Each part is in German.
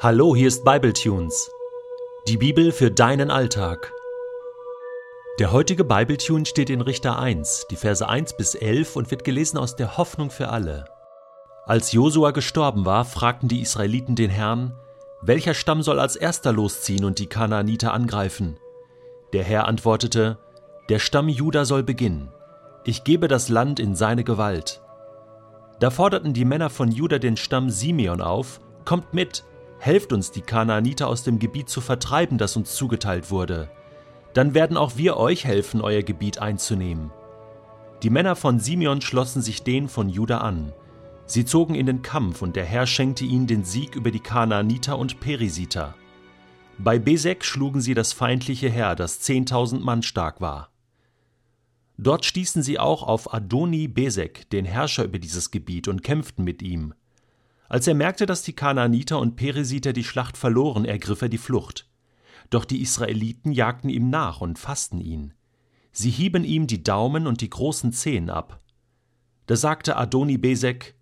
Hallo, hier ist Bibletunes. Die Bibel für deinen Alltag. Der heutige Bibletune steht in Richter 1, die Verse 1 bis 11 und wird gelesen aus der Hoffnung für alle. Als Josua gestorben war, fragten die Israeliten den Herrn, welcher Stamm soll als erster losziehen und die Kanaaniter angreifen? Der Herr antwortete, der Stamm Juda soll beginnen. Ich gebe das Land in seine Gewalt. Da forderten die Männer von Juda den Stamm Simeon auf, kommt mit, helft uns, die Kanaaniter aus dem Gebiet zu vertreiben, das uns zugeteilt wurde. Dann werden auch wir euch helfen, euer Gebiet einzunehmen. Die Männer von Simeon schlossen sich denen von Juda an. Sie zogen in den Kampf, und der Herr schenkte ihnen den Sieg über die Kanaaniter und Perisiter. Bei Besek schlugen sie das feindliche Heer, das zehntausend Mann stark war. Dort stießen sie auch auf Adoni Besek, den Herrscher über dieses Gebiet, und kämpften mit ihm. Als er merkte, dass die Kanaaniter und Peresiter die Schlacht verloren, ergriff er die Flucht. Doch die Israeliten jagten ihm nach und fassten ihn. Sie hieben ihm die Daumen und die großen Zehen ab. Da sagte Adoni Besek,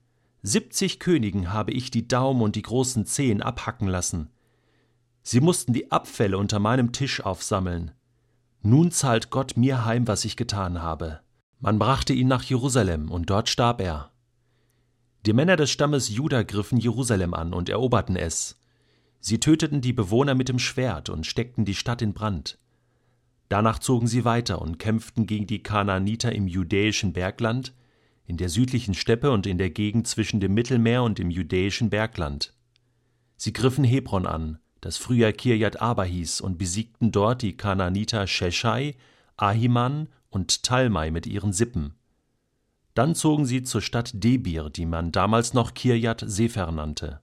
Siebzig Königen habe ich die Daumen und die großen Zehen abhacken lassen. Sie mussten die Abfälle unter meinem Tisch aufsammeln. Nun zahlt Gott mir heim, was ich getan habe. Man brachte ihn nach Jerusalem, und dort starb er. Die Männer des Stammes Juda griffen Jerusalem an und eroberten es. Sie töteten die Bewohner mit dem Schwert und steckten die Stadt in Brand. Danach zogen sie weiter und kämpften gegen die Kanaaniter im judäischen Bergland, in der südlichen Steppe und in der Gegend zwischen dem Mittelmeer und dem judäischen Bergland. Sie griffen Hebron an, das früher Kirjat Aba hieß, und besiegten dort die Kanaaniter Sheshai, Ahiman und Talmai mit ihren Sippen. Dann zogen sie zur Stadt Debir, die man damals noch Kirjat Sefer nannte.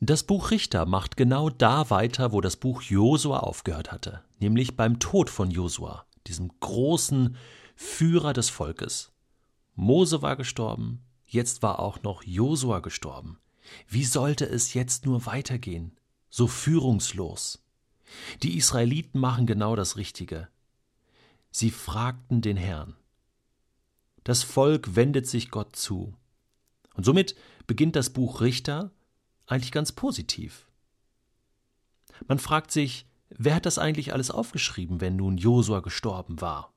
Das Buch Richter macht genau da weiter, wo das Buch Josua aufgehört hatte, nämlich beim Tod von Josua, diesem großen Führer des Volkes. Mose war gestorben, jetzt war auch noch Josua gestorben. Wie sollte es jetzt nur weitergehen? So führungslos. Die Israeliten machen genau das Richtige. Sie fragten den Herrn. Das Volk wendet sich Gott zu. Und somit beginnt das Buch Richter eigentlich ganz positiv. Man fragt sich, wer hat das eigentlich alles aufgeschrieben, wenn nun Josua gestorben war?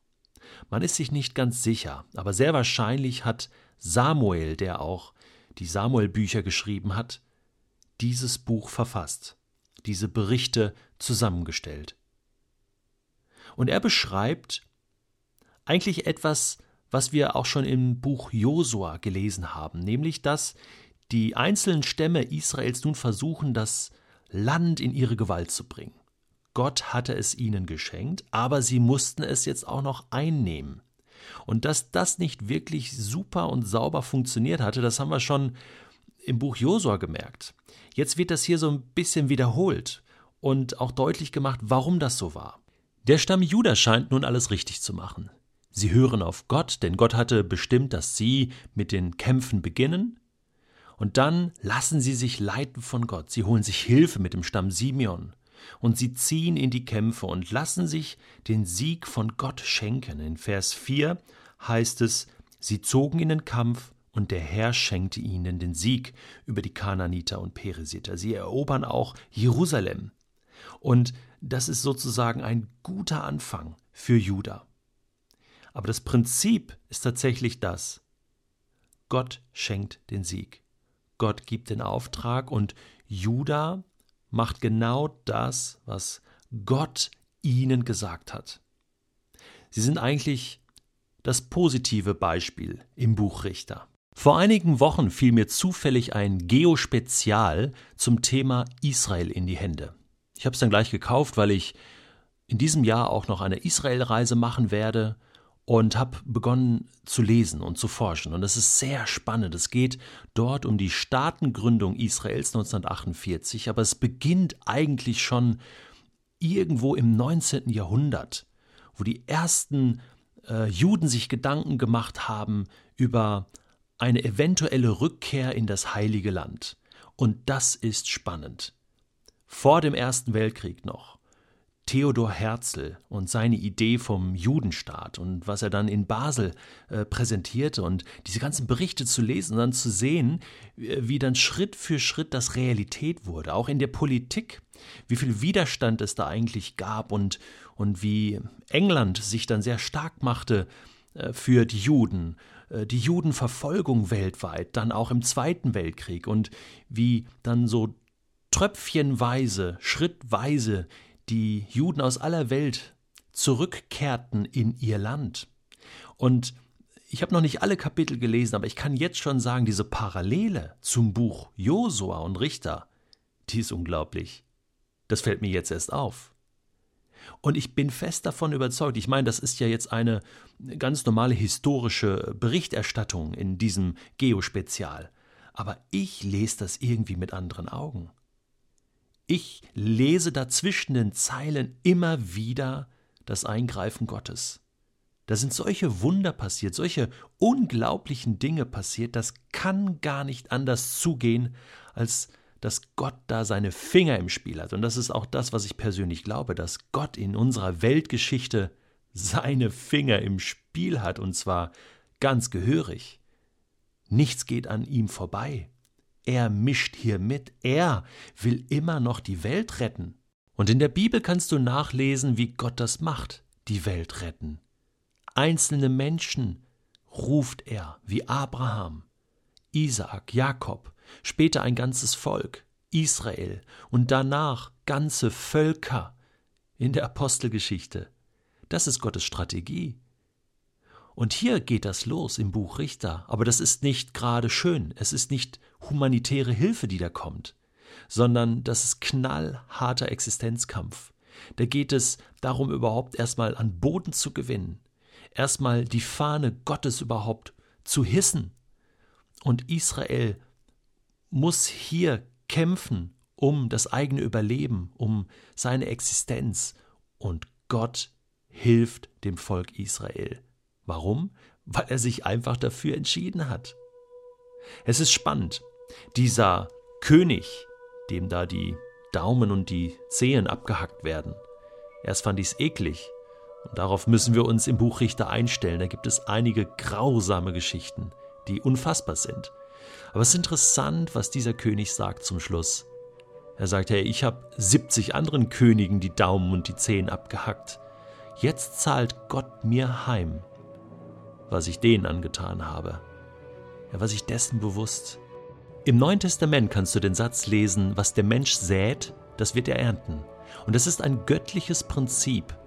Man ist sich nicht ganz sicher, aber sehr wahrscheinlich hat Samuel, der auch die Samuel-Bücher geschrieben hat, dieses Buch verfasst, diese Berichte zusammengestellt. Und er beschreibt eigentlich etwas was wir auch schon im Buch Josua gelesen haben, nämlich dass die einzelnen Stämme Israels nun versuchen, das Land in ihre Gewalt zu bringen. Gott hatte es ihnen geschenkt, aber sie mussten es jetzt auch noch einnehmen. Und dass das nicht wirklich super und sauber funktioniert hatte, das haben wir schon im Buch Josua gemerkt. Jetzt wird das hier so ein bisschen wiederholt und auch deutlich gemacht, warum das so war. Der Stamm Juda scheint nun alles richtig zu machen. Sie hören auf Gott, denn Gott hatte bestimmt, dass sie mit den Kämpfen beginnen. Und dann lassen sie sich leiten von Gott. Sie holen sich Hilfe mit dem Stamm Simeon. Und sie ziehen in die Kämpfe und lassen sich den Sieg von Gott schenken. In Vers 4 heißt es, sie zogen in den Kampf und der Herr schenkte ihnen den Sieg über die Kananiter und Peresiter. Sie erobern auch Jerusalem. Und das ist sozusagen ein guter Anfang für Juda. Aber das Prinzip ist tatsächlich das. Gott schenkt den Sieg. Gott gibt den Auftrag und Juda macht genau das, was Gott ihnen gesagt hat. Sie sind eigentlich das positive Beispiel im Buch Richter. Vor einigen Wochen fiel mir zufällig ein Geospezial zum Thema Israel in die Hände. Ich habe es dann gleich gekauft, weil ich in diesem Jahr auch noch eine Israelreise machen werde und habe begonnen zu lesen und zu forschen. Und es ist sehr spannend. Es geht dort um die Staatengründung Israels 1948, aber es beginnt eigentlich schon irgendwo im 19. Jahrhundert, wo die ersten äh, Juden sich Gedanken gemacht haben über eine eventuelle Rückkehr in das heilige Land. Und das ist spannend. Vor dem Ersten Weltkrieg noch Theodor Herzl und seine Idee vom Judenstaat und was er dann in Basel äh, präsentierte und diese ganzen Berichte zu lesen und dann zu sehen, wie dann Schritt für Schritt das Realität wurde, auch in der Politik, wie viel Widerstand es da eigentlich gab und, und wie England sich dann sehr stark machte äh, für die Juden, äh, die Judenverfolgung weltweit, dann auch im Zweiten Weltkrieg und wie dann so tröpfchenweise, schrittweise die Juden aus aller Welt zurückkehrten in ihr Land. Und ich habe noch nicht alle Kapitel gelesen, aber ich kann jetzt schon sagen, diese Parallele zum Buch Josua und Richter, die ist unglaublich. Das fällt mir jetzt erst auf. Und ich bin fest davon überzeugt, ich meine, das ist ja jetzt eine ganz normale historische Berichterstattung in diesem Geospezial, aber ich lese das irgendwie mit anderen Augen. Ich lese dazwischen den Zeilen immer wieder das Eingreifen Gottes. Da sind solche Wunder passiert, solche unglaublichen Dinge passiert, das kann gar nicht anders zugehen, als dass Gott da seine Finger im Spiel hat. Und das ist auch das, was ich persönlich glaube, dass Gott in unserer Weltgeschichte seine Finger im Spiel hat, und zwar ganz gehörig. Nichts geht an ihm vorbei. Er mischt hier mit. Er will immer noch die Welt retten. Und in der Bibel kannst du nachlesen, wie Gott das macht, die Welt retten. Einzelne Menschen ruft er, wie Abraham, Isaak, Jakob, später ein ganzes Volk, Israel und danach ganze Völker in der Apostelgeschichte. Das ist Gottes Strategie. Und hier geht das los im Buch Richter, aber das ist nicht gerade schön, es ist nicht humanitäre Hilfe, die da kommt, sondern das ist knallharter Existenzkampf. Da geht es darum, überhaupt erstmal an Boden zu gewinnen, erstmal die Fahne Gottes überhaupt zu hissen. Und Israel muss hier kämpfen um das eigene Überleben, um seine Existenz. Und Gott hilft dem Volk Israel. Warum? Weil er sich einfach dafür entschieden hat. Es ist spannend. Dieser König, dem da die Daumen und die Zehen abgehackt werden. Erst fand ich es eklig. Und darauf müssen wir uns im Buch Richter einstellen. Da gibt es einige grausame Geschichten, die unfassbar sind. Aber es ist interessant, was dieser König sagt zum Schluss. Er sagt, hey, ich habe 70 anderen Königen die Daumen und die Zehen abgehackt. Jetzt zahlt Gott mir heim was ich denen angetan habe. Er war sich dessen bewusst. Im Neuen Testament kannst du den Satz lesen, was der Mensch sät, das wird er ernten. Und das ist ein göttliches Prinzip,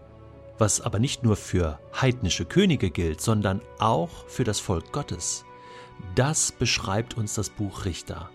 was aber nicht nur für heidnische Könige gilt, sondern auch für das Volk Gottes. Das beschreibt uns das Buch Richter.